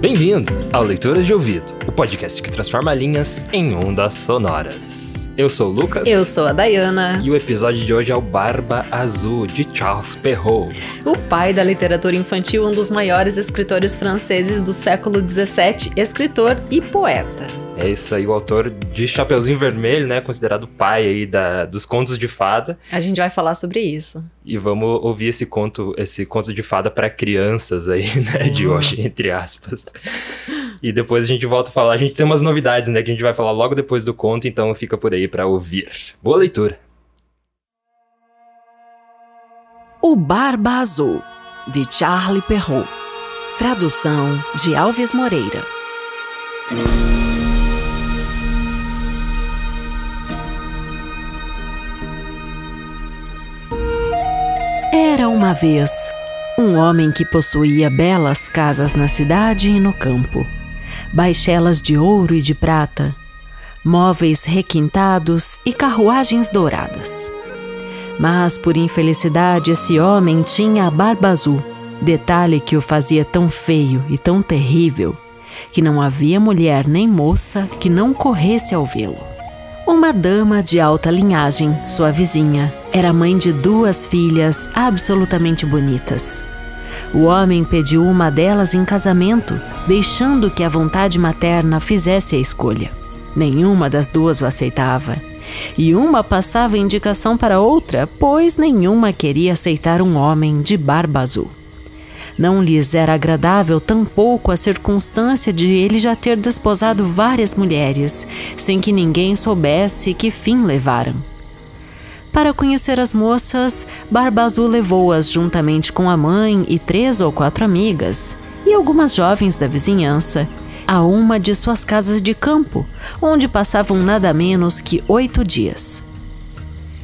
Bem-vindo ao Leituras de Ouvido, o podcast que transforma linhas em ondas sonoras. Eu sou o Lucas. Eu sou a Dayana. E o episódio de hoje é o Barba Azul, de Charles Perrault. O pai da literatura infantil, um dos maiores escritores franceses do século XVII, escritor e poeta. É isso aí, o autor de Chapeuzinho Vermelho, né? Considerado pai aí da, dos contos de fada. A gente vai falar sobre isso. E vamos ouvir esse conto, esse conto de fada para crianças aí, né? De uhum. hoje, entre aspas. E depois a gente volta a falar. A gente tem umas novidades, né? Que a gente vai falar logo depois do conto, então fica por aí para ouvir. Boa leitura! O Barba Azul, de Charlie Perrault. Tradução de Alves Moreira. Era uma vez um homem que possuía belas casas na cidade e no campo, baixelas de ouro e de prata, móveis requintados e carruagens douradas. Mas, por infelicidade, esse homem tinha a barba azul, detalhe que o fazia tão feio e tão terrível que não havia mulher nem moça que não corresse ao vê-lo. Uma dama de alta linhagem, sua vizinha, era mãe de duas filhas absolutamente bonitas. O homem pediu uma delas em casamento, deixando que a vontade materna fizesse a escolha. Nenhuma das duas o aceitava. E uma passava indicação para outra, pois nenhuma queria aceitar um homem de barba azul. Não lhes era agradável tampouco a circunstância de ele já ter desposado várias mulheres, sem que ninguém soubesse que fim levaram. Para conhecer as moças, Barba Azul levou-as juntamente com a mãe e três ou quatro amigas, e algumas jovens da vizinhança, a uma de suas casas de campo, onde passavam nada menos que oito dias.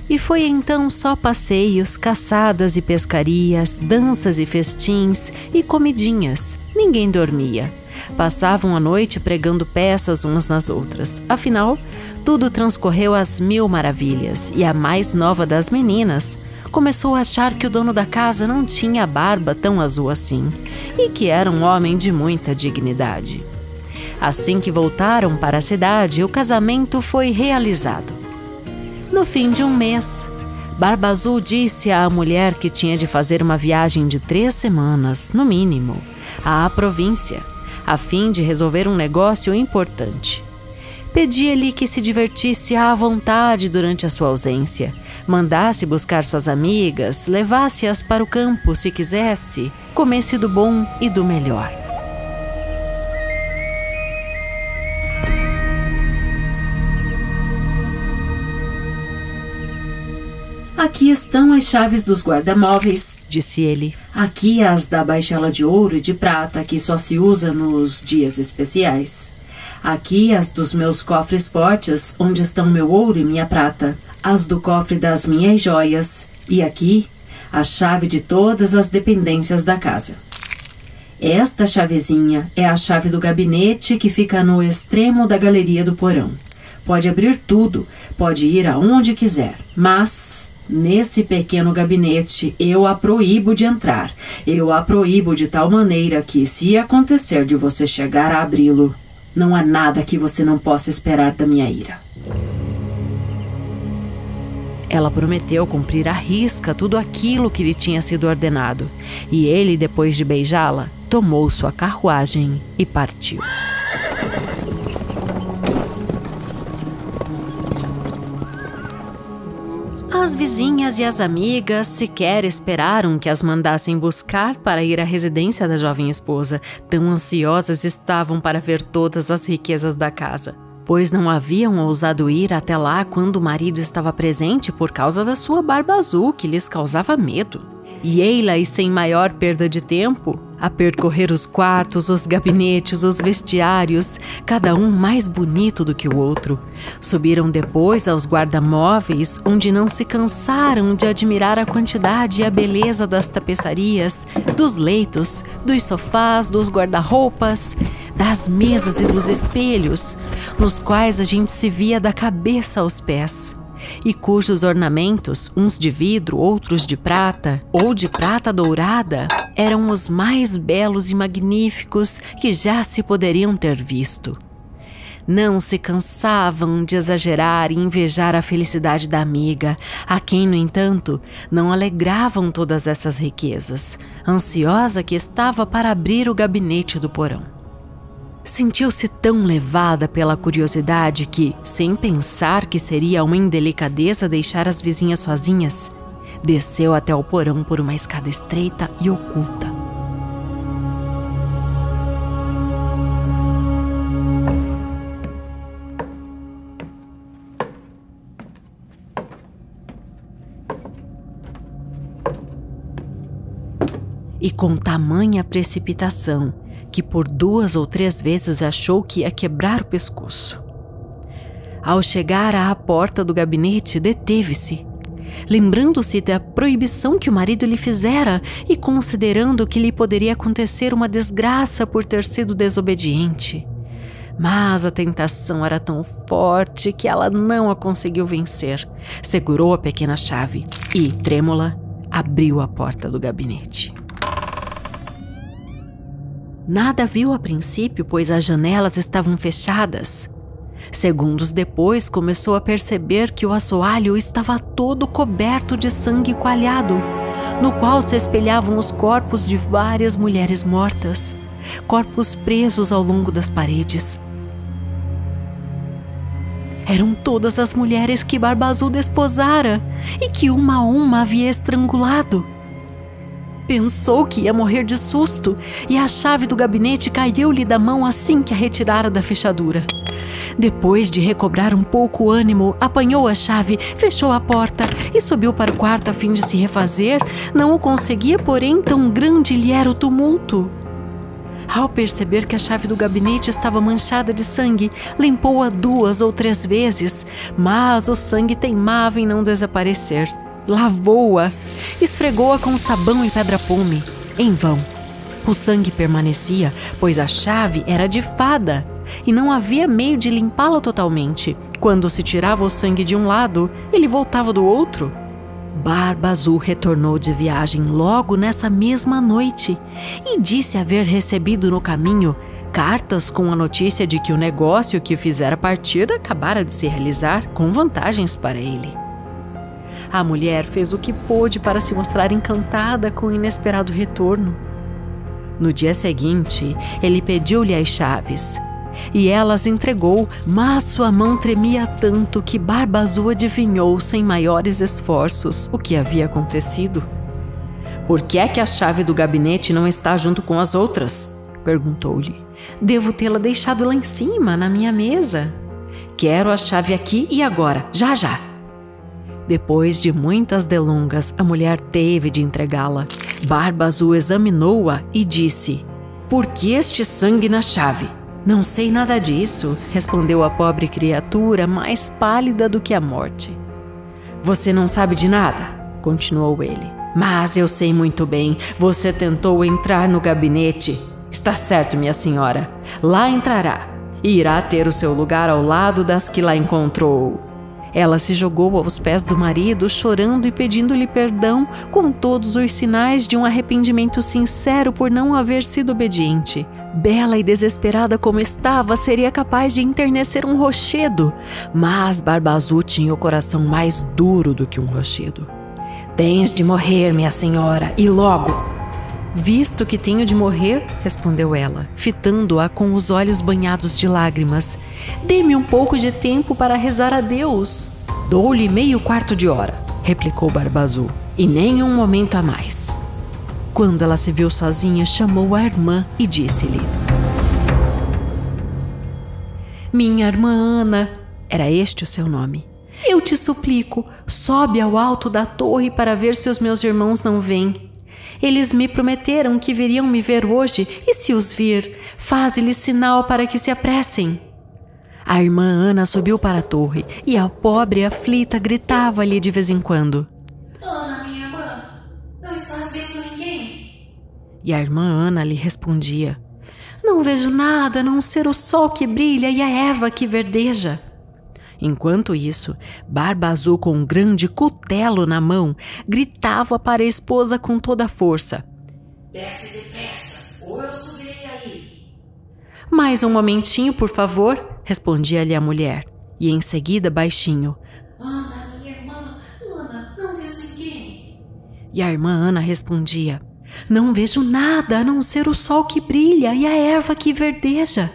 E foi então só passeios, caçadas e pescarias, danças e festins e comidinhas. Ninguém dormia. Passavam a noite pregando peças umas nas outras. Afinal, tudo transcorreu às mil maravilhas e a mais nova das meninas começou a achar que o dono da casa não tinha barba tão azul assim e que era um homem de muita dignidade. Assim que voltaram para a cidade, o casamento foi realizado. No fim de um mês, Barba Azul disse à mulher que tinha de fazer uma viagem de três semanas, no mínimo, à província, a fim de resolver um negócio importante. Pedia-lhe que se divertisse à vontade durante a sua ausência, mandasse buscar suas amigas, levasse-as para o campo se quisesse, comesse do bom e do melhor. Aqui estão as chaves dos guarda-móveis, disse ele. Aqui as da baixela de ouro e de prata, que só se usa nos dias especiais. Aqui as dos meus cofres fortes, onde estão meu ouro e minha prata. As do cofre das minhas joias. E aqui, a chave de todas as dependências da casa. Esta chavezinha é a chave do gabinete que fica no extremo da galeria do porão. Pode abrir tudo, pode ir aonde quiser, mas Nesse pequeno gabinete, eu a proíbo de entrar. Eu a proíbo de tal maneira que, se acontecer de você chegar a abri-lo, não há nada que você não possa esperar da minha ira. Ela prometeu cumprir à risca tudo aquilo que lhe tinha sido ordenado, e ele, depois de beijá-la, tomou sua carruagem e partiu. As vizinhas e as amigas sequer esperaram que as mandassem buscar para ir à residência da jovem esposa, tão ansiosas estavam para ver todas as riquezas da casa. Pois não haviam ousado ir até lá quando o marido estava presente por causa da sua barba azul que lhes causava medo. E ei-la, sem maior perda de tempo, a percorrer os quartos, os gabinetes, os vestiários, cada um mais bonito do que o outro. Subiram depois aos guarda-móveis, onde não se cansaram de admirar a quantidade e a beleza das tapeçarias, dos leitos, dos sofás, dos guarda-roupas, das mesas e dos espelhos, nos quais a gente se via da cabeça aos pés. E cujos ornamentos, uns de vidro, outros de prata, ou de prata dourada, eram os mais belos e magníficos que já se poderiam ter visto. Não se cansavam de exagerar e invejar a felicidade da amiga, a quem, no entanto, não alegravam todas essas riquezas, ansiosa que estava para abrir o gabinete do porão. Sentiu-se tão levada pela curiosidade que, sem pensar que seria uma indelicadeza deixar as vizinhas sozinhas, desceu até o porão por uma escada estreita e oculta. e com tamanha precipitação que por duas ou três vezes achou que ia quebrar o pescoço. Ao chegar à porta do gabinete, deteve-se, lembrando-se da proibição que o marido lhe fizera e considerando que lhe poderia acontecer uma desgraça por ter sido desobediente. Mas a tentação era tão forte que ela não a conseguiu vencer. Segurou a pequena chave e, trêmula, abriu a porta do gabinete. Nada viu a princípio, pois as janelas estavam fechadas. Segundos depois, começou a perceber que o assoalho estava todo coberto de sangue coalhado, no qual se espelhavam os corpos de várias mulheres mortas, corpos presos ao longo das paredes. Eram todas as mulheres que Barba Azul desposara e que uma a uma havia estrangulado. Pensou que ia morrer de susto e a chave do gabinete caiu-lhe da mão assim que a retirara da fechadura. Depois de recobrar um pouco o ânimo, apanhou a chave, fechou a porta e subiu para o quarto a fim de se refazer. Não o conseguia, porém, tão grande lhe era o tumulto. Ao perceber que a chave do gabinete estava manchada de sangue, limpou-a duas ou três vezes, mas o sangue teimava em não desaparecer lavou-a, esfregou-a com sabão e pedra-pume. Em vão. O sangue permanecia, pois a chave era de fada e não havia meio de limpá-la totalmente. Quando se tirava o sangue de um lado, ele voltava do outro. Barba Azul retornou de viagem logo nessa mesma noite e disse haver recebido no caminho cartas com a notícia de que o negócio que o fizera partir acabara de se realizar com vantagens para ele. A mulher fez o que pôde para se mostrar encantada com o inesperado retorno. No dia seguinte, ele pediu-lhe as chaves e ela as entregou, mas sua mão tremia tanto que Barba Azul adivinhou sem maiores esforços o que havia acontecido. Por que é que a chave do gabinete não está junto com as outras? perguntou-lhe. Devo tê-la deixado lá em cima, na minha mesa. Quero a chave aqui e agora, já já. Depois de muitas delongas, a mulher teve de entregá-la. Barba Azul examinou-a e disse: Por que este sangue na chave? Não sei nada disso, respondeu a pobre criatura, mais pálida do que a morte. Você não sabe de nada, continuou ele. Mas eu sei muito bem, você tentou entrar no gabinete. Está certo, minha senhora. Lá entrará e irá ter o seu lugar ao lado das que lá encontrou. Ela se jogou aos pés do marido, chorando e pedindo-lhe perdão, com todos os sinais de um arrependimento sincero por não haver sido obediente. Bela e desesperada como estava, seria capaz de enternecer um rochedo, mas Barba Azul tinha o coração mais duro do que um rochedo. Tens de morrer, minha senhora, e logo! Visto que tenho de morrer, respondeu ela, fitando-a com os olhos banhados de lágrimas, dê-me um pouco de tempo para rezar a Deus. Dou-lhe meio quarto de hora, replicou Barba Azul, e nem um momento a mais. Quando ela se viu sozinha, chamou a irmã e disse-lhe: Minha irmã Ana, era este o seu nome. Eu te suplico, sobe ao alto da torre para ver se os meus irmãos não vêm. Eles me prometeram que viriam me ver hoje, e se os vir, faze-lhes sinal para que se apressem. A irmã Ana subiu para a torre e a pobre aflita gritava-lhe de vez em quando: Ana, minha irmã, não estás vendo ninguém? E a irmã Ana lhe respondia: Não vejo nada a não ser o sol que brilha e a erva que verdeja. Enquanto isso, Barba Azul, com um grande cutelo na mão, gritava para a esposa com toda a força: Desce depressa, ou eu subirei aí. Mais um momentinho, por favor, respondia-lhe a mulher. E em seguida, baixinho: Ana, minha irmã, Ana, não vês ninguém. E a irmã Ana respondia: Não vejo nada a não ser o sol que brilha e a erva que verdeja.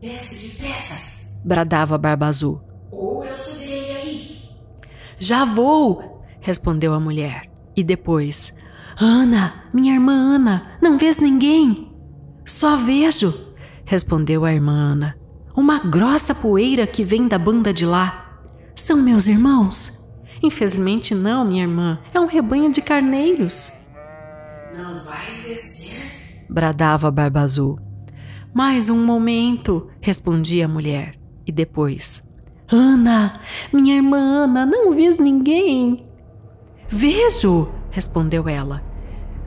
Desce depressa, Bradava Barba Azul. Já vou, respondeu a mulher. E depois: Ana, minha irmã Ana, não vês ninguém? Só vejo, respondeu a irmã Ana. Uma grossa poeira que vem da banda de lá. São meus irmãos? Infelizmente não, minha irmã. É um rebanho de carneiros. Não vais descer? bradava Barba Azul. Mais um momento, respondia a mulher. E depois: Ana, minha irmã Ana, não vês ninguém? Vejo, respondeu ela.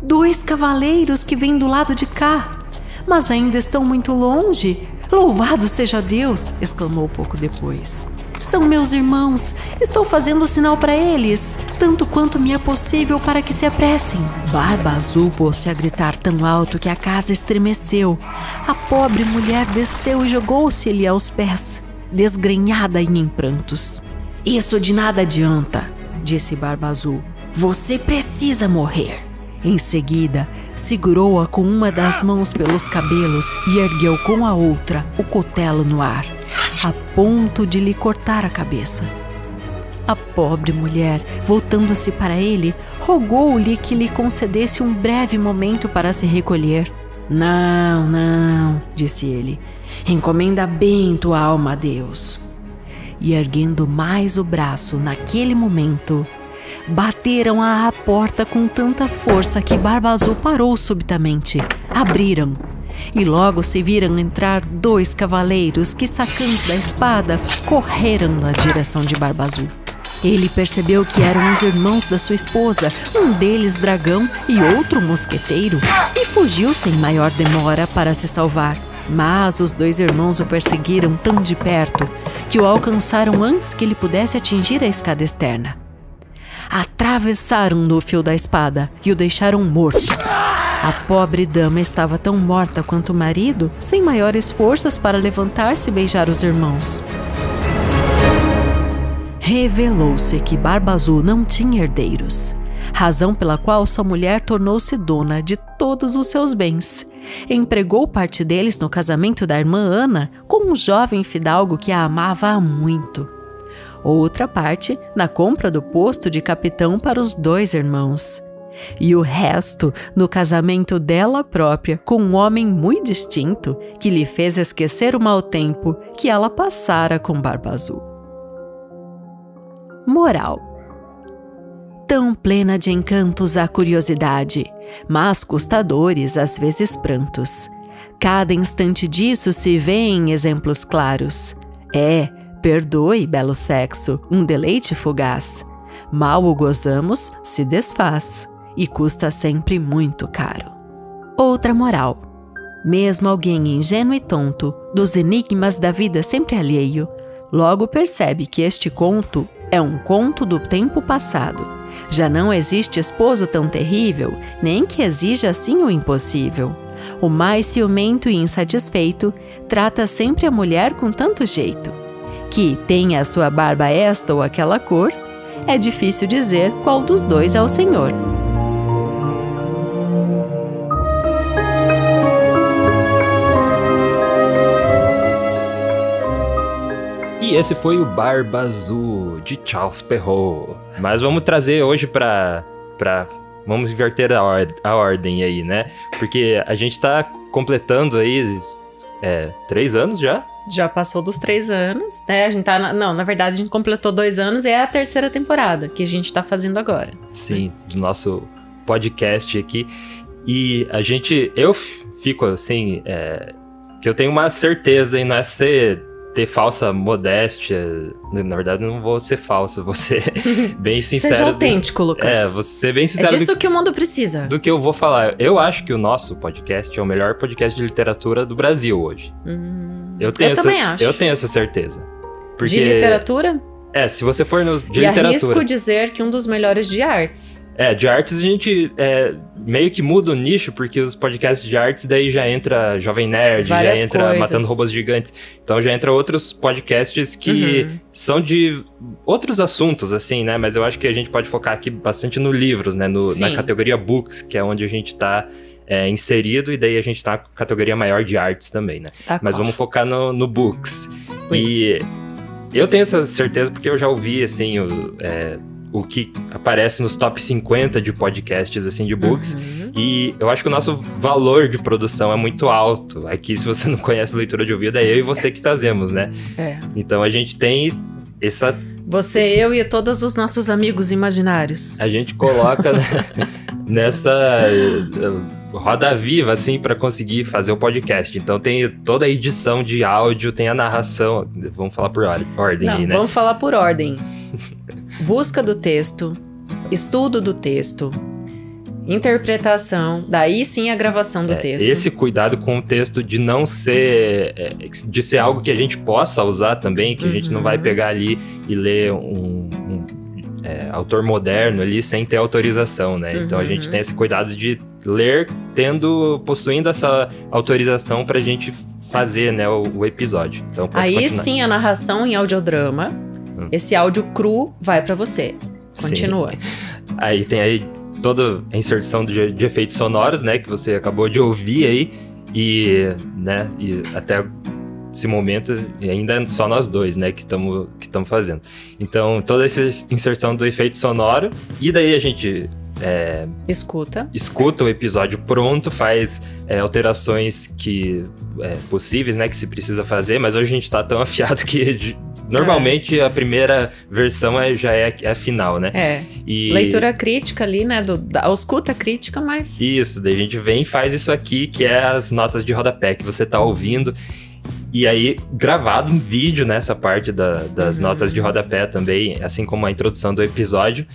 Dois cavaleiros que vêm do lado de cá, mas ainda estão muito longe. Louvado seja Deus! exclamou pouco depois. São meus irmãos. Estou fazendo sinal para eles, tanto quanto me é possível para que se apressem. Barba Azul pôs-se a gritar tão alto que a casa estremeceu. A pobre mulher desceu e jogou-se-lhe aos pés, desgrenhada e em prantos. Isso de nada adianta, disse Barba Azul. Você precisa morrer. Em seguida, segurou-a com uma das mãos pelos cabelos e ergueu com a outra o cutelo no ar, a ponto de lhe cortar a cabeça. A pobre mulher, voltando-se para ele, rogou-lhe que lhe concedesse um breve momento para se recolher. Não, não, disse ele. Encomenda bem tua alma a Deus. E erguendo mais o braço naquele momento, bateram à porta com tanta força que Barba Azul parou subitamente. Abriram. E logo se viram entrar dois cavaleiros que, sacando da espada, correram na direção de Barba Azul. Ele percebeu que eram os irmãos da sua esposa, um deles dragão e outro mosqueteiro, e fugiu sem maior demora para se salvar. Mas os dois irmãos o perseguiram tão de perto que o alcançaram antes que ele pudesse atingir a escada externa atravessaram-no fio da espada e o deixaram morto. A pobre dama estava tão morta quanto o marido, sem maiores forças para levantar-se e beijar os irmãos. Revelou-se que Barba Azul não tinha herdeiros, razão pela qual sua mulher tornou-se dona de todos os seus bens. Empregou parte deles no casamento da irmã Ana com um jovem fidalgo que a amava há muito outra parte na compra do posto de capitão para os dois irmãos. E o resto no casamento dela própria com um homem muito distinto que lhe fez esquecer o mau tempo que ela passara com Barba Azul. Moral Tão plena de encantos a curiosidade, mas custadores às vezes prantos. Cada instante disso se vê em exemplos claros. É, Perdoe, belo sexo, um deleite fugaz. Mal o gozamos, se desfaz, e custa sempre muito caro. Outra moral. Mesmo alguém ingênuo e tonto, dos enigmas da vida sempre alheio, logo percebe que este conto é um conto do tempo passado. Já não existe esposo tão terrível, nem que exija assim o impossível. O mais ciumento e insatisfeito trata sempre a mulher com tanto jeito que tenha a sua barba esta ou aquela cor, é difícil dizer qual dos dois é o Senhor. E esse foi o Barba Azul de Charles Perrault. Mas vamos trazer hoje pra. pra vamos inverter a, or a ordem aí, né? Porque a gente tá completando aí. É, três anos já? Já passou dos três anos, né? A gente tá. Na, não, na verdade, a gente completou dois anos e é a terceira temporada que a gente tá fazendo agora. Sim, do nosso podcast aqui. E a gente. Eu fico assim. É, que eu tenho uma certeza em não é ser ter falsa modéstia. Na verdade, não vou ser falso, vou ser bem sincero. Seja autêntico, do, Lucas. É, vou ser bem sincero. É disso do, que o mundo precisa. Do que eu vou falar. Eu acho que o nosso podcast é o melhor podcast de literatura do Brasil hoje. Hum, eu tenho eu essa, também acho. Eu tenho essa certeza. Porque, De literatura? É, se você for nos de e literatura. arrisco dizer que um dos melhores de artes. É, de artes a gente é, meio que muda o nicho, porque os podcasts de artes daí já entra Jovem Nerd, Várias já entra coisas. Matando Robôs Gigantes. Então já entra outros podcasts que Uhum. são de outros assuntos, assim, né? Mas eu acho que a gente pode focar aqui bastante no livros, né? No, na categoria books, que é onde a gente tá é, inserido, e daí a gente tá na categoria maior de artes também, né? Tá Mas vamos focar no, no books. Ui. E eu tenho essa certeza porque eu já ouvi, assim, o, é, o que aparece nos top 50 de podcasts, assim, de books. Uhum. E eu acho que o nosso valor de produção é muito alto. Aqui, se você não conhece leitura de ouvido, é eu e você que fazemos, né? É. Então a gente tem essa. Você, eu e todos os nossos amigos imaginários. A gente coloca né, nessa roda viva, assim, para conseguir fazer o podcast. Então tem toda a edição de áudio, tem a narração. Vamos falar por or- ordem Não, aí, né? vamos falar por ordem. Busca do texto, estudo do texto, interpretação, daí sim a gravação do É, texto. Esse cuidado com o texto de não ser. é, de ser algo que a gente possa usar também, que a gente não vai Uhum. pegar ali e ler um, um, é, autor moderno ali sem ter autorização, né? Então a Uhum. gente tem esse cuidado de ler tendo. possuindo essa autorização pra gente fazer, né, o, o episódio. Então pode Aí continuar. sim a narração em audiodrama. Hum. Esse áudio cru vai pra você. Sim. Continua. Aí tem aí toda a inserção de, de efeitos sonoros, né? Que você acabou de ouvir aí. E, né? E até esse momento, e ainda é só nós dois, né? Que estamos que estamos fazendo. Então, toda essa inserção do efeito sonoro. E daí a gente é, Escuta. escuta o episódio pronto, faz é, alterações que é, possíveis, né? Que se precisa fazer. Mas hoje a gente tá tão afiado que... de- Normalmente a primeira versão é, já é, é a final, né? É. E... Leitura crítica ali, né? Do, da, escuta crítica, mas. Isso, daí a gente vem e faz isso aqui, que é as notas de rodapé que você tá ouvindo. E aí, gravado em vídeo nessa parte da- das Uhum. notas de rodapé também, assim como a introdução do episódio.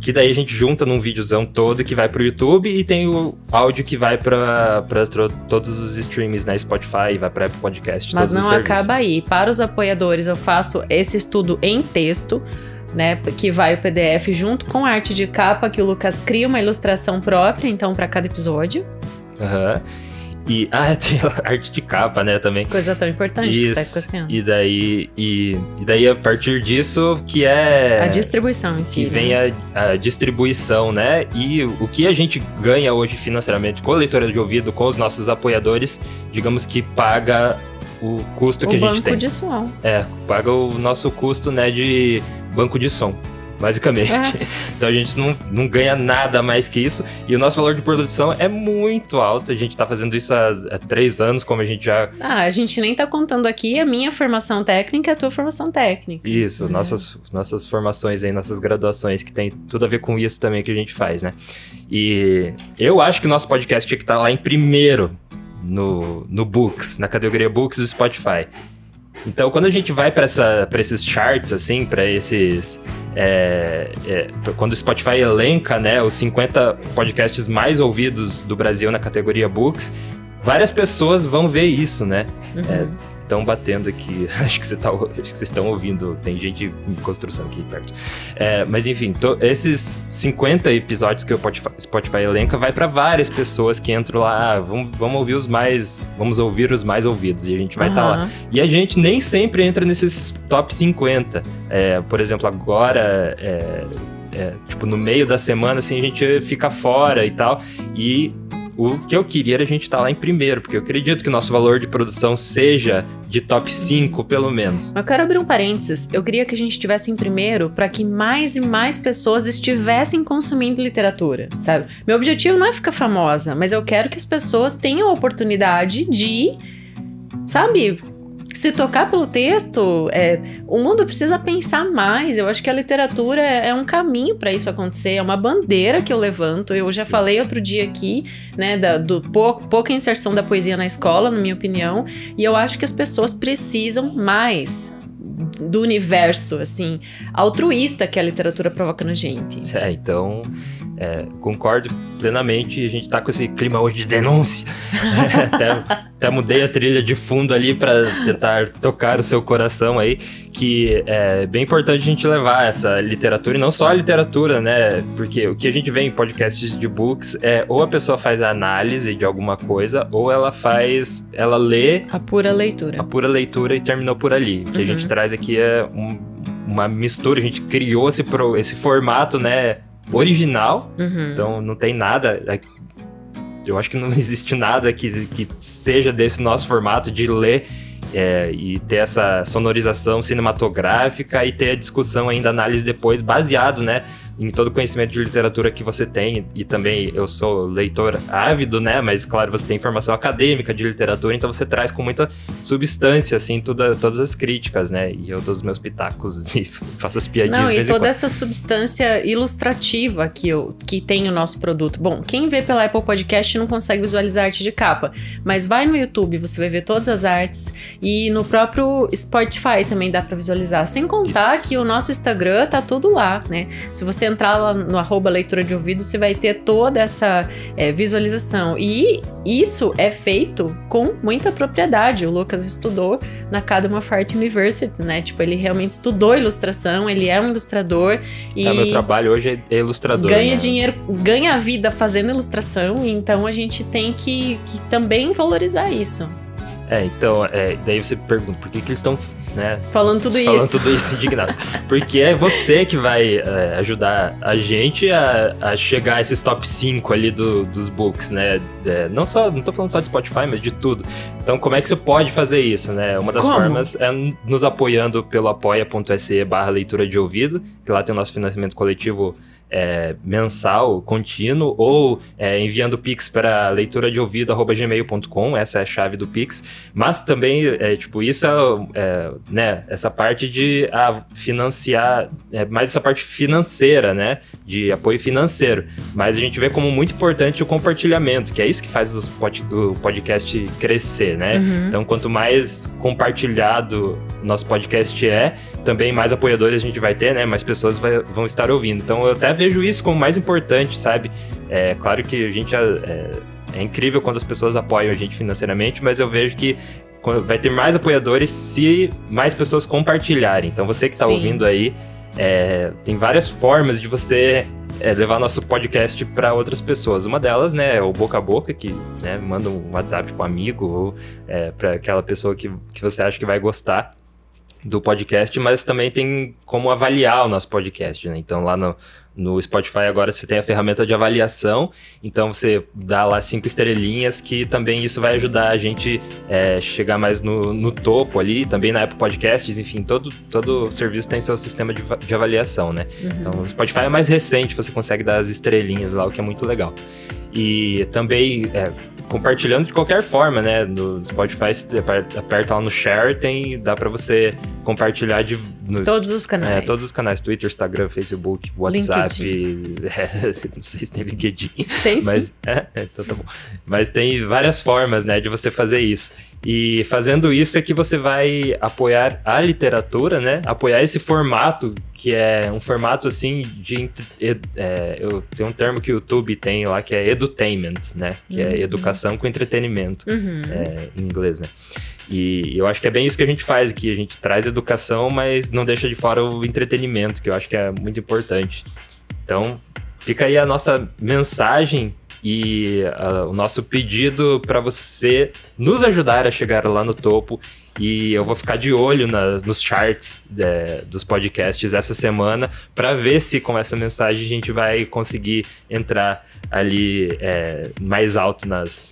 Que daí a gente junta num videozão todo que vai pro YouTube e tem o áudio que vai tro- todos os streams, né? Spotify, vai pra Apple Podcast, Mas não acaba aí. Para os apoiadores, eu faço esse estudo em texto, né? Que vai o PDF junto com a arte de capa, que o Lucas cria uma ilustração própria, então, para cada episódio. Aham. E, ah, tem a arte de capa, né, também. Coisa tão importante que tá Isso. esquecendo. E daí, e, e daí, a partir disso, que é... A distribuição em si. que vem né? a, a distribuição, né? E o que a gente ganha hoje financeiramente com a leitura de ouvido, com os nossos apoiadores, digamos que paga o custo que o a gente banco tem. de som. É, paga o nosso custo, né, de banco de som. Basicamente. É. Então a gente não, não ganha nada mais que isso. E o nosso valor de produção é muito alto. A gente tá fazendo isso há, há três anos, como a gente já Ah, a gente nem tá contando aqui a minha formação técnica e a tua formação técnica. Isso, Uhum. nossas, nossas formações aí, nossas graduações, que tem tudo a ver com isso também que a gente faz, né? E eu acho que o nosso podcast tinha que estar lá em primeiro no, no Books, na categoria Books do Spotify. Então, quando a gente vai para esses charts, assim, para esses. é, é, quando o Spotify elenca, né, os 50 podcasts mais ouvidos do Brasil na categoria Books, várias pessoas vão ver isso, né? Uhum. Estão batendo aqui. Acho que, você tá, acho que vocês estão ouvindo. Tem gente em construção aqui perto. É, mas enfim, to- esses 50 episódios que o Spotify, elenca vai para várias pessoas que entram lá. Ah, vamos, vamos ouvir os mais. Vamos ouvir os mais ouvidos. E a gente vai estar lá. Aham. E a gente nem sempre entra nesses top 50. É, por exemplo, agora. é, é, tipo, no meio da semana, assim, a gente fica fora e tal. E o que eu queria era a gente estar lá em primeiro, porque eu acredito que o nosso valor de produção seja de top 5, pelo menos. Eu quero abrir um parênteses. Eu queria que a gente estivesse em primeiro para que mais e mais pessoas estivessem consumindo literatura, sabe? Meu objetivo não é ficar famosa, mas eu quero que as pessoas tenham a oportunidade de, sabe, se tocar pelo texto. É, o mundo precisa pensar mais. Eu acho que a literatura é é um caminho para isso acontecer. É uma bandeira que eu levanto. Eu já Sim. falei outro dia aqui, né, da, do pou- pouca inserção da poesia na escola, na minha opinião. E eu acho que as pessoas precisam mais do universo, assim, altruísta que a literatura provoca na gente. É, então. É, concordo plenamente. A gente tá com esse clima hoje de denúncia. até, até mudei a trilha de fundo ali para tentar tocar o seu coração aí. Que é bem importante a gente levar essa literatura, e não só a literatura, né? Porque o que a gente vê em podcasts de books é ou a pessoa faz a análise de alguma coisa, ou ela faz. Ela lê A pura leitura. a pura leitura e terminou por ali. O que a gente traz aqui é um- uma mistura, a gente criou esse, pro- esse formato, né, original, Uhum. então não tem nada. é, Eu acho que não existe nada que, que seja desse nosso formato de ler é, e ter essa sonorização cinematográfica e ter a discussão ainda, análise depois, baseado, né? Em todo conhecimento de literatura que você tem, e também eu sou leitor ávido, né? Mas claro, você tem formação acadêmica de literatura, então você traz com muita substância, assim, toda, todas as críticas, né? E eu dou os meus pitacos e faço as piadinhas Não, e toda essa substância ilustrativa que, eu, que tem o nosso produto. Bom, quem vê pela Apple Podcast não consegue visualizar a arte de capa, mas vai no YouTube, você vai ver todas as artes e no próprio Spotify também dá pra visualizar. Sem contar que o nosso Instagram tá tudo lá, né? Se você entrar lá no arroba leitura de ouvido, você vai ter toda essa é, visualização. E isso é feito com muita propriedade. O Lucas estudou na Cadma Art University, né? Tipo, ele realmente estudou ilustração, ele é um ilustrador e Tá, meu trabalho hoje é ilustrador. ganha né? dinheiro, ganha vida fazendo ilustração, então a gente tem que, que também valorizar isso. É, então, é, daí você pergunta, por que, que eles estão, né, Falando tudo falando isso. tudo isso indignados? Porque é você que vai é, ajudar a gente a, a chegar a esses top 5 ali do- dos books, né? É, não só, não tô falando só de Spotify, mas de tudo. Então, como é que você pode fazer isso, né? Uma das Como? formas é nos apoiando pelo apoia.se barra leitura de ouvido, que lá tem o nosso financiamento coletivo é, mensal, contínuo, ou é, enviando Pix para leitura de ouvido.gmail.com, essa é a chave do Pix. Mas também, é, tipo, isso é, é, né, essa parte de ah, financiar, é, mais essa parte financeira, né, de apoio financeiro. Mas a gente vê como muito importante o compartilhamento, que é isso que faz os pod- o podcast crescer, né? Uhum. Então, quanto mais compartilhado nosso podcast é, também mais apoiadores a gente vai ter, né? Mais pessoas vai- vão estar ouvindo. Então, eu até vejo isso como mais importante, sabe? É claro que a gente é, é- incrível quando as pessoas apoiam a gente financeiramente, mas eu vejo que vai ter mais apoiadores se mais pessoas compartilharem. Então, você que está ouvindo aí, é, tem várias formas de você é, levar nosso podcast para outras pessoas. Uma delas, né, é o boca a boca, que né, manda um WhatsApp pro amigo ou é, para aquela pessoa que, que você acha que vai gostar do podcast, mas também tem como avaliar o nosso podcast, né? Então lá no, no Spotify agora você tem a ferramenta de avaliação, então você dá lá cinco estrelinhas, que também isso vai ajudar a gente é, chegar mais no, no topo ali, também na Apple Podcasts, enfim, todo, todo serviço tem seu sistema de, de avaliação, né? Então o Spotify é mais recente, você consegue dar as estrelinhas lá, o que é muito legal. E também é, compartilhando de qualquer forma, né? No Spotify, você aper- aperta lá no share, tem, dá pra você compartilhar de, no, Todos os canais. é, todos os canais, Twitter, Instagram, Facebook, WhatsApp, é, não sei se tem LinkedIn, Tem sim. mas é, é, então tá bom. Mas tem várias formas, né, de você fazer isso. E fazendo isso é que você vai apoiar a literatura, né? Apoiar esse formato que é um formato assim de é, eu tem um termo que o YouTube tem lá que é edutainment, né? Que é educação com entretenimento Uhum. é, em inglês, né? E eu acho que é bem isso que a gente faz aqui. A gente traz educação, mas não deixa de fora o entretenimento, que eu acho que é muito importante. Então, fica aí a nossa mensagem e ah, o nosso pedido para você nos ajudar a chegar lá no topo. E eu vou ficar de olho na- nos charts é, dos podcasts essa semana para ver se com essa mensagem a gente vai conseguir entrar ali é, mais alto nas,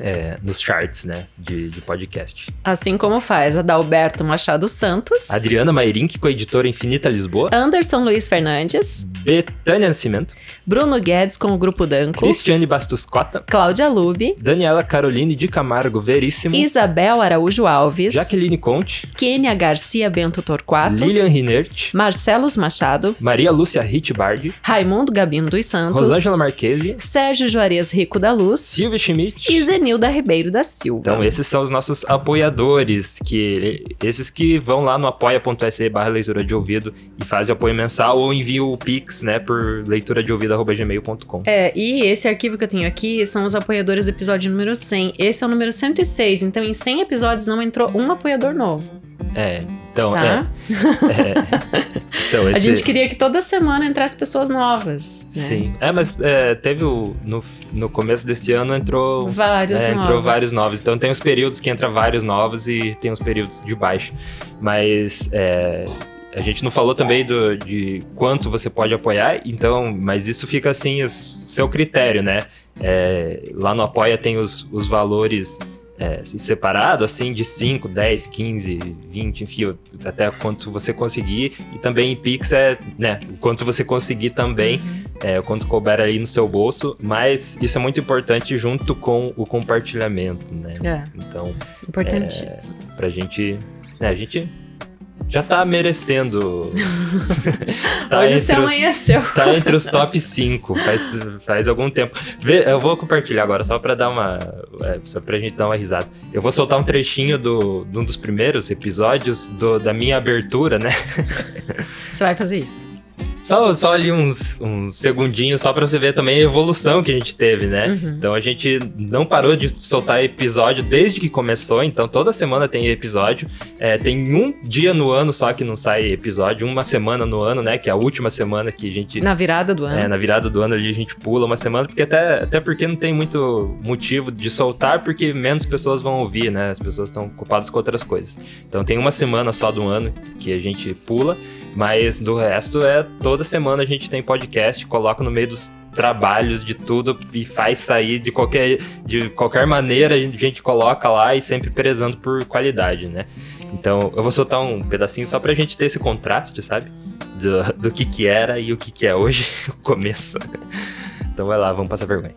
é, nos charts, né, de, de podcast. Assim como faz Adalberto Machado Santos, Adriana Mairink, com a editora Infinita Lisboa. Anderson Luiz Fernandes, Betânia Nascimento. Bruno Guedes com o Grupo Danco, Cristiane Bastos Cota. Cláudia Lube, Daniela Caroline de Camargo Veríssimo. Isabel Araújo Alves, Jaqueline Conte. Kênia Garcia Bento Torquato, Lilian Rinert. Marcelos Machado, Maria Lúcia Hitbard. Raimundo Gabino dos Santos, Rosângela Marquesi. Sérgio Juarez Rico da Luz Silvia Schmidt. e Zenilson Nilda Ribeiro da Silva. Então, esses são os nossos apoiadores, que esses que vão lá no apoia.se barra leitura de ouvido e fazem apoio mensal ou enviam o Pix, né, por leitura de ouvido.gmail.com. É, e esse arquivo que eu tenho aqui são os apoiadores do episódio número 100. Esse é o número 106, então em 100 episódios não entrou um apoiador novo. É, então, Tá? é. é. Então, A esse... gente queria que toda semana entrasse pessoas novas. né? Sim. É, mas é, teve o. No, no começo desse ano entrou. Vários é, Entrou novos. vários novos. Então tem os períodos que entra vários novos e tem os períodos de baixo. Mas. é, a gente não falou também do, de quanto você pode apoiar, então, mas isso fica assim, seu critério, né? É, lá no Apoia tem os, os valores é, separados, assim, de 5, 10, 15, 20, enfim, até quanto você conseguir. E também em Pix é, né, o quanto você conseguir também, é, o quanto couber ali no seu bolso. Mas isso é muito importante junto com o compartilhamento, né? É, Então, importantíssimo. pra gente, né, a gente já tá merecendo. tá Hoje você os- amanheceu. Tá entre os top 5, faz, faz algum tempo. Vê, eu vou compartilhar agora, só pra dar uma. É, só pra gente dar uma risada. Eu vou soltar um trechinho do, de um dos primeiros episódios do- da minha abertura, né? Você vai fazer isso. Só, só ali uns, uns segundinhos, só pra você ver também a evolução que a gente teve, né? Uhum. Então a gente não parou de soltar episódio desde que começou, então toda semana tem episódio. É, tem um dia no ano só que não sai episódio, uma semana no ano, né? Que é a última semana que a gente Na virada do ano. É, na virada do ano ali a gente pula uma semana, porque até, até porque não tem muito motivo de soltar, porque menos pessoas vão ouvir, né? As pessoas estão ocupadas com outras coisas. Então tem uma semana só do ano que a gente pula, mas do resto é toda semana a gente tem podcast, coloca no meio dos trabalhos de tudo e faz sair de qualquer, de qualquer maneira a gente, coloca lá e sempre prezando por qualidade, né? Então eu vou soltar um pedacinho só pra gente ter esse contraste, sabe? Do, do que que era e o que que é hoje, o começo. Então vai lá, vamos passar vergonha.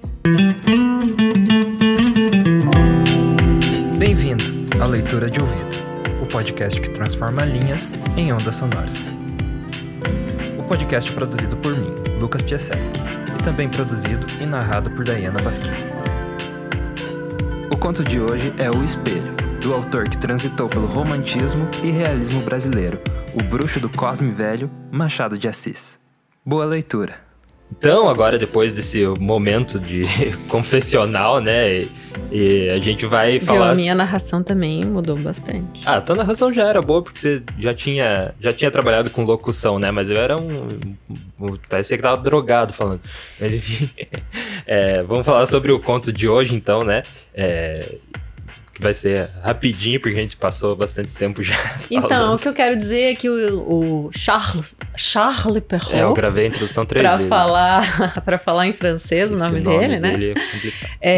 Bem-vindo à Leitura de Ouvido, o podcast que transforma linhas em ondas sonoras. Podcast produzido por mim, Lucas Piaseski, e também produzido e narrado por Diana Basquim. O conto de hoje é O Espelho, do autor que transitou pelo romantismo e realismo brasileiro, o bruxo do Cosme Velho, Machado de Assis. Boa leitura! Então, agora, depois desse momento de confessional, né? E, e a gente vai Viu? falar. A minha narração também mudou bastante. Ah, a tua narração já era boa, porque você já tinha, já tinha trabalhado com locução, né? Mas eu era um. um parecia que tava drogado falando. Mas enfim. É, vamos falar sobre o conto de hoje, então, né? É, que vai ser rapidinho, porque a gente passou bastante tempo já. Então, falando. o que eu quero dizer é que o, o Charles, Charles Perrault, É, eu gravei a introdução três pra vezes. falar, pra falar em francês o Esse nome, dele, né? dele é.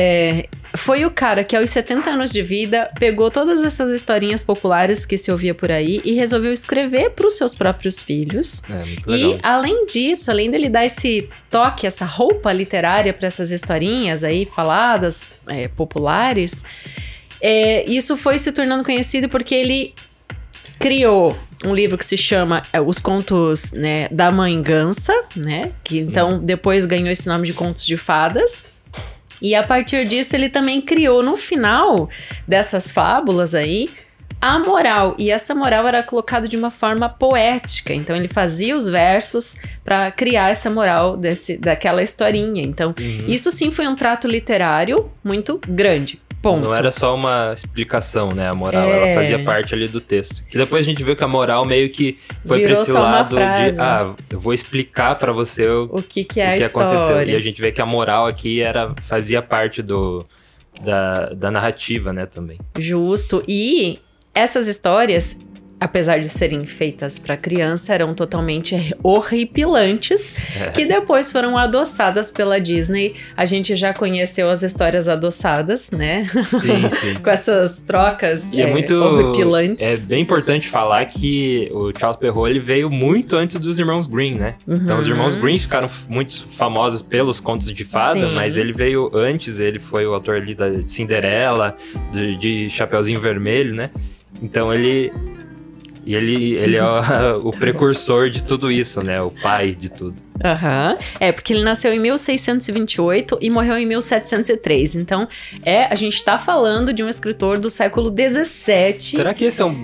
É, foi o cara que aos 70 anos de vida pegou todas essas historinhas populares que se ouvia por aí e resolveu escrever para os seus próprios filhos. É, muito legal. E além disso, além dele dar esse toque, essa roupa literária para essas historinhas aí faladas, é, populares, é, isso foi se tornando conhecido porque ele criou um livro que se chama é, Os Contos né, da Mãe Gansa, né? Que então depois ganhou esse nome de Contos de Fadas. E a partir disso ele também criou no final dessas fábulas aí a moral. E essa moral era colocada de uma forma poética. Então ele fazia os versos para criar essa moral desse, daquela historinha. Então Uhum. isso sim foi um trato literário muito grande. Ponto. Não era só uma explicação, né? A moral, É. ela fazia parte ali do texto. Que depois a gente viu que a moral meio que foi Virou pra esse lado de, ah, eu vou explicar pra você o, O que, que é o a que história. aconteceu. E a gente vê que a moral aqui era fazia parte do da, da narrativa, né, também. Justo. E essas histórias, apesar de serem feitas para criança, eram totalmente horripilantes, É. que depois foram adoçadas pela Disney. A gente já conheceu as histórias adoçadas, né? Sim, sim. Com essas trocas E é, é, muito. horripilantes. É bem importante falar que o Charles Perrault ele veio muito antes dos irmãos Green, né? Então os Uhum. irmãos Green ficaram muito famosos pelos contos de fada, Sim. mas ele veio antes, ele foi o autor ali da Cinderela, de, de Chapeuzinho Vermelho, né? Então ele. E ele, ele é o, o precursor de tudo isso, né? O pai de tudo. Aham. É, porque ele nasceu em 1628 e morreu em 1703. Então, é, a gente tá falando de um escritor do século 17. Será que esse é o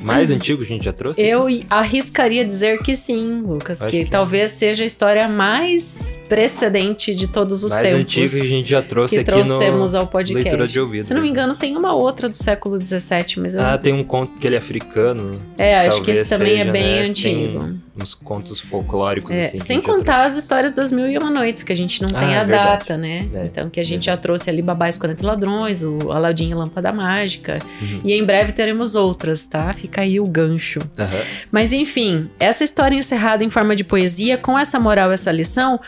mais antigo que a gente já trouxe? Eu arriscaria dizer que sim, Lucas, que, que- talvez seja a história mais precedente de todos os mais tempos antigo que a gente já trouxe que aqui trouxemos no ao podcast. Leitura de Ouvido. Se não me engano, tem uma outra do século 17, mas eu Ah, tem um conto que ele é africano. É, acho que esse também é bem né? antigo. Tem uns contos folclóricos É, assim. sem contar as histórias das Mil e Uma Noites, que a gente não tem Ah, a data, né? É, então, que a gente já trouxe ali Babá e 40 Ladrões, o Aladim e Lâmpada Mágica. Uhum. E em breve teremos outras, tá? Fica aí o gancho. Aham. Mas enfim, essa história encerrada em forma de poesia, com essa moral, essa lição,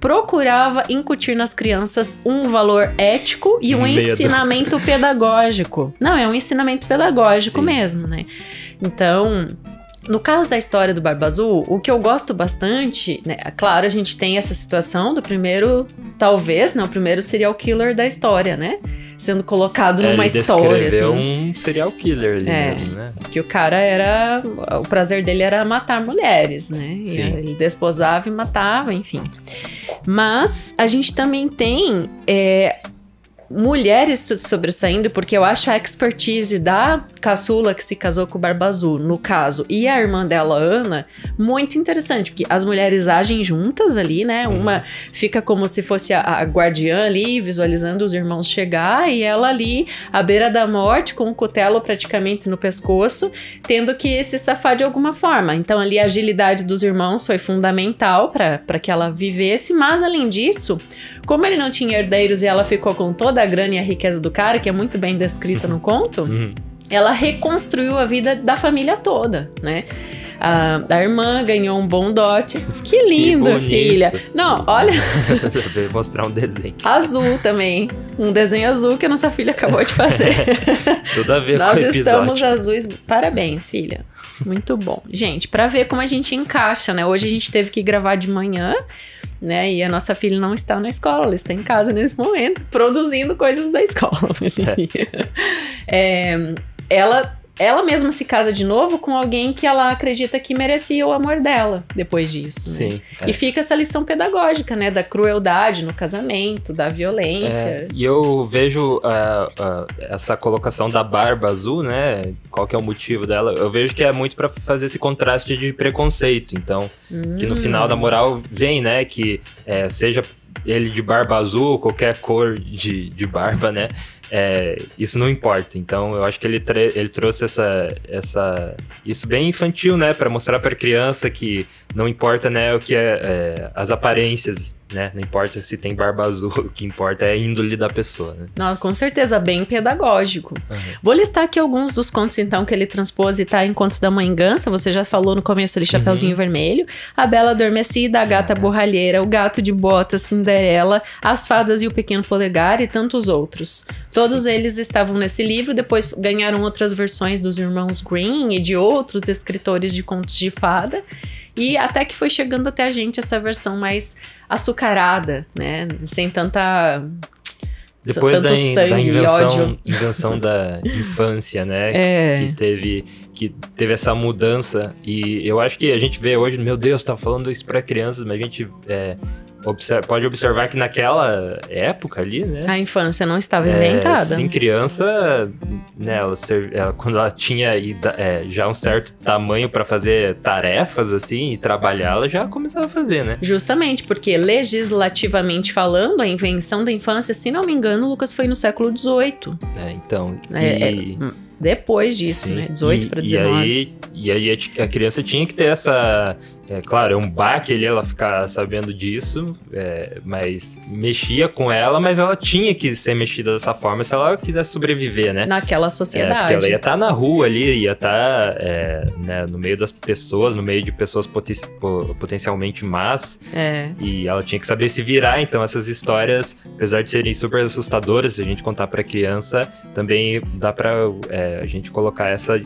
procurava incutir nas crianças um valor ético e um Medo. ensinamento pedagógico. Não, é um ensinamento pedagógico Sim. mesmo, né? Então, no caso da história do Barba Azul, o que eu gosto bastante, né? Claro, a gente tem essa situação do primeiro, talvez, não, o primeiro serial killer da história, né? Sendo colocado É, numa ele história, assim. um serial killer ali É. mesmo, né? Que o cara era. O prazer dele era matar mulheres, né? E ele desposava e matava, enfim. Mas a gente também tem é, mulheres sobressaindo, porque eu acho a expertise da caçula que se casou com o Barba Azul, no caso, e a irmã dela, Ana, muito interessante, porque as mulheres agem juntas ali, né? Uhum. Uma fica como se fosse a, a guardiã ali, visualizando os irmãos chegar, e ela ali, à beira da morte, com o cutelo praticamente no pescoço, tendo que se safar de alguma forma. Então, ali, a agilidade dos irmãos foi fundamental para que ela vivesse, mas além disso, como ele não tinha herdeiros e ela ficou com toda a grana e a riqueza do cara, que é muito bem descrita no conto, Uhum. Ela reconstruiu a vida da família toda, né? A, a irmã ganhou um bom dote. Que lindo, bonito. filha. Não, olha, Veio mostrar um desenho. azul também. Um desenho azul que a nossa filha acabou de fazer. Tudo a ver Nós com o episódio. estamos azuis. Parabéns, filha. Muito bom. Gente, pra ver como a gente encaixa, né? Hoje a gente teve que gravar de manhã, né? E a nossa filha não está na escola, ela está em casa nesse momento, produzindo coisas da escola. Mas enfim. É, ela. Ela mesma se casa de novo com alguém que ela acredita que merecia o amor dela depois disso. né? Sim. é. E fica essa lição pedagógica, né? Da crueldade no casamento, da violência. É, e eu vejo ah, ah, essa colocação da barba azul, né? Qual que é o motivo dela? Eu vejo que é muito pra fazer esse contraste de preconceito. Então, que no Hum. final da moral vem, né? Que é, seja ele de barba azul, qualquer cor de, de barba, né? É, isso não importa. Então, eu acho que ele, ele trouxe essa, essa, isso bem infantil, né? Pra mostrar pra criança que não importa, né? O que é, é, as aparências, né? Não importa se tem barba azul, o que importa é a índole da pessoa, né? Não, com certeza, bem pedagógico. Vou listar aqui alguns dos contos, então, que ele transpôs e tá em Contos da Mãe Gansa. Você já falou no começo ali, Chapeuzinho Vermelho. A Bela Adormecida, a Gata Borralheira, o Gato de Botas, Cinderela, As Fadas e o Pequeno Polegar e tantos outros. Todos eles estavam nesse livro, depois ganharam outras versões dos irmãos Green e de outros escritores de contos de fada. E até que foi chegando até a gente essa versão mais açucarada, né? Sem tanta Depois tanto da, in- sangue da invenção, invenção da infância, né? É. Que teve, que teve essa mudança. E eu acho que a gente vê hoje, meu Deus, tá falando isso pra crianças, mas a gente é, pode observar que naquela época ali, né? A infância não estava É, inventada. sim, criança, né, ela, ela- quando ela tinha é, já um certo tamanho pra fazer tarefas assim e trabalhar, ela já começava a fazer, né? Justamente, porque legislativamente falando, a invenção da infância, se não me engano, Lucas foi no século XVIII. É, então, É, e- é, Depois disso, Sim. né? 18 E- para E 19. aí, e aí a ti- a criança tinha que ter essa. É claro, é um baque ali ela ficar sabendo disso, é, mas mexia com ela, mas ela tinha que ser mexida dessa forma se ela quisesse sobreviver, né? Naquela É, porque sociedade. ela ia estar na rua ali, ia estar né, no meio das pessoas, no meio de pessoas poten- po- potencialmente más, É. e ela tinha que saber se virar. Então, essas histórias, apesar de serem super assustadoras, se a gente contar pra criança, também dá pra é, a gente colocar essa.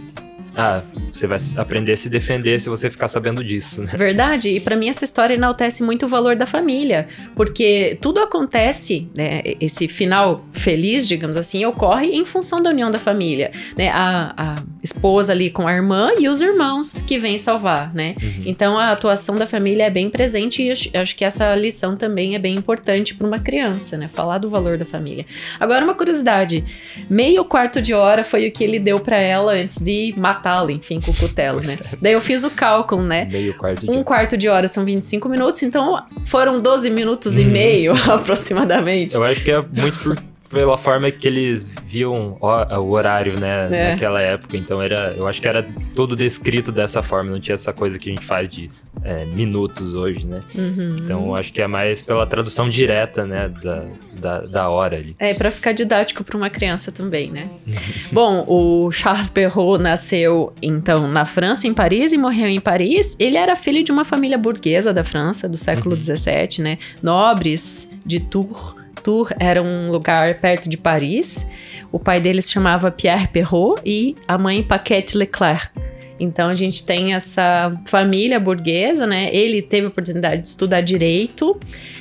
Ah, você vai aprender a se defender se você ficar sabendo disso, né? Verdade, e pra mim essa história enaltece muito o valor da família, porque tudo acontece, né, esse final feliz, digamos assim, ocorre em função da união da família, né, a, a esposa ali com a irmã e os irmãos que vêm salvar, né? Uhum. Então a atuação da família é bem presente e acho, acho que essa lição também é bem importante para uma criança, né? Falar do valor da família. Agora uma curiosidade, meio quarto de hora foi o que ele deu para ela antes de matá-la, enfim, com o cutelo, né? Daí eu fiz o cálculo, né? Meio quarto de Um quarto de hora são 25 minutos, então foram 12 minutos e meio aproximadamente. Eu acho que é muito por- pela forma que eles viam o, horário, né, É. naquela época. Então era, eu acho que era tudo descrito dessa forma, não tinha essa coisa que a gente faz de é, minutos hoje, né? Uhum. Então eu acho que é mais pela tradução direta, né, da, da, da hora ali. É, pra ficar didático pra uma criança também, né? Bom, o Charles Perrault nasceu, então, na França, em Paris, e morreu em Paris. Ele era filho de uma família burguesa da França, do século XVII, né? Nobres de Tours. Tours era um lugar perto de Paris. O pai dele se chamava Pierre Perrault e a mãe Paquette Leclerc. Então a gente tem essa família burguesa, né? Ele teve a oportunidade de estudar direito,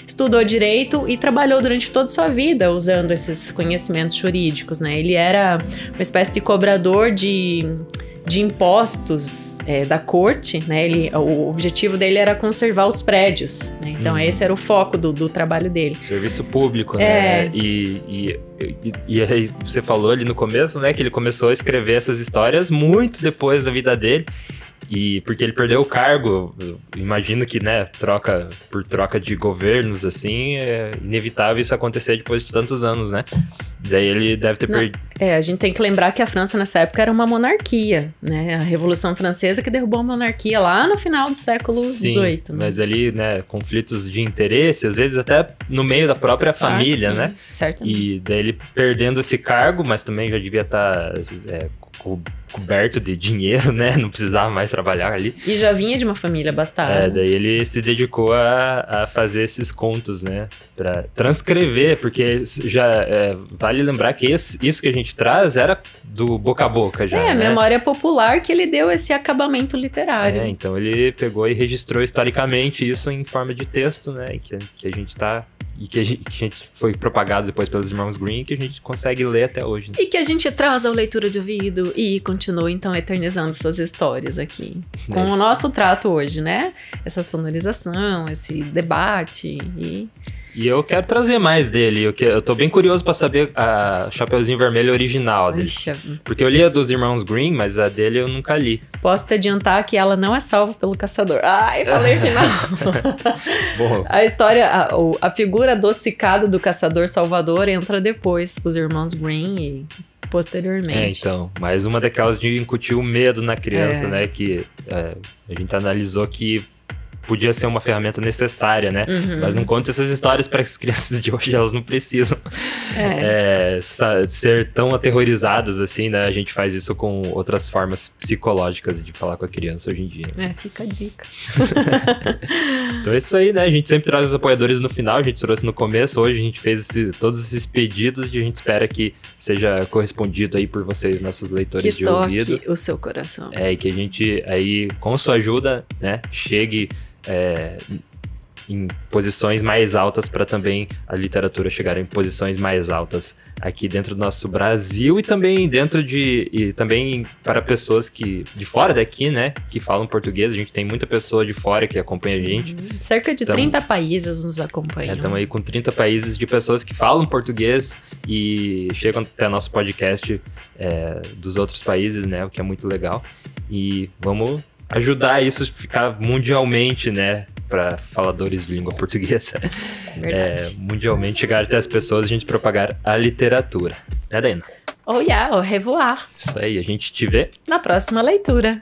estudou direito e trabalhou durante toda a sua vida usando esses conhecimentos jurídicos, né? Ele era uma espécie de cobrador de, de impostos é, da corte, né? Ele, o objetivo dele era conservar os prédios, né? Então Uhum. esse era o foco do, do trabalho dele. Serviço público, É. né? E, e, e, e aí você falou ali no começo, né, que ele começou a escrever essas histórias muito depois da vida dele. E porque ele perdeu o cargo, imagino que, né, troca por troca de governos, assim, é inevitável isso acontecer depois de tantos anos, né? Daí ele deve ter perdido. É, a gente tem que lembrar que a França nessa época era uma monarquia, né? A Revolução Francesa que derrubou a monarquia lá no final do século XVIII. né? mas ali, né, conflitos de interesse, às vezes até no meio da própria família, Ah, sim, né? Certamente. E daí ele perdendo esse cargo, mas também já devia estar é, co- coberto de dinheiro, né? Não precisava mais trabalhar ali. E já vinha de uma família É, abastada. daí ele se dedicou a, a fazer esses contos, né? Pra transcrever, porque já é, vale lembrar que esse- isso que a gente traz era do boca a boca já. É, a né? memória popular que ele deu esse acabamento literário. É, então ele pegou e registrou historicamente isso em forma de texto, né? Que, que a gente tá. E que a gente, que a gente foi propagado depois pelos irmãos Green e que a gente consegue ler até hoje. né? E que a gente traz ao leitura de ouvido e continua então eternizando essas histórias aqui. Com É o nosso trato hoje, né? Essa sonorização, esse debate e. E eu quero trazer mais dele. Eu, que, eu tô bem curioso pra saber a Chapeuzinho Vermelho original dele. Porque eu li a dos irmãos Green, mas a dele eu nunca li. posso te adiantar que ela não é salva pelo caçador. Ai, falei final. Bom, A história, a, a figura adocicada do caçador salvador entra depois, os irmãos Green e posteriormente. é, então. Mais uma daquelas de incutir o medo na criança, É. né? Que é, a gente analisou que podia ser uma ferramenta necessária, né? Uhum. Mas não conta essas histórias para as crianças de hoje, elas não precisam É. é, ser tão aterrorizadas assim, né? A gente faz isso com outras formas psicológicas de falar com a criança hoje em dia. É, fica a dica. Então é isso aí, né? A gente sempre traz os apoiadores no final, a gente trouxe no começo, hoje a gente fez esse- todos esses pedidos e a gente espera que seja correspondido aí por vocês, nossos leitores Que de toque ouvido. o seu coração. É, e que a gente aí, com sua ajuda, né, chegue é, em posições mais altas para também a literatura chegar em posições mais altas aqui dentro do nosso Brasil e também dentro de e também para pessoas que de fora daqui, né, que falam português. A gente tem muita pessoa de fora que acompanha a gente. Uhum. Cerca de Então- 30 países nos acompanham. Estamos aí com 30 países de pessoas que falam português e chegam até nosso podcast é, dos outros países, né? O que é muito legal. E vamos ajudar isso a ficar mundialmente, né? Para faladores de língua portuguesa. É, mundialmente chegar até as pessoas e a gente propagar a literatura. Né, Dana? Oh, yeah, au revoir. Isso aí, a gente te vê. Na próxima leitura.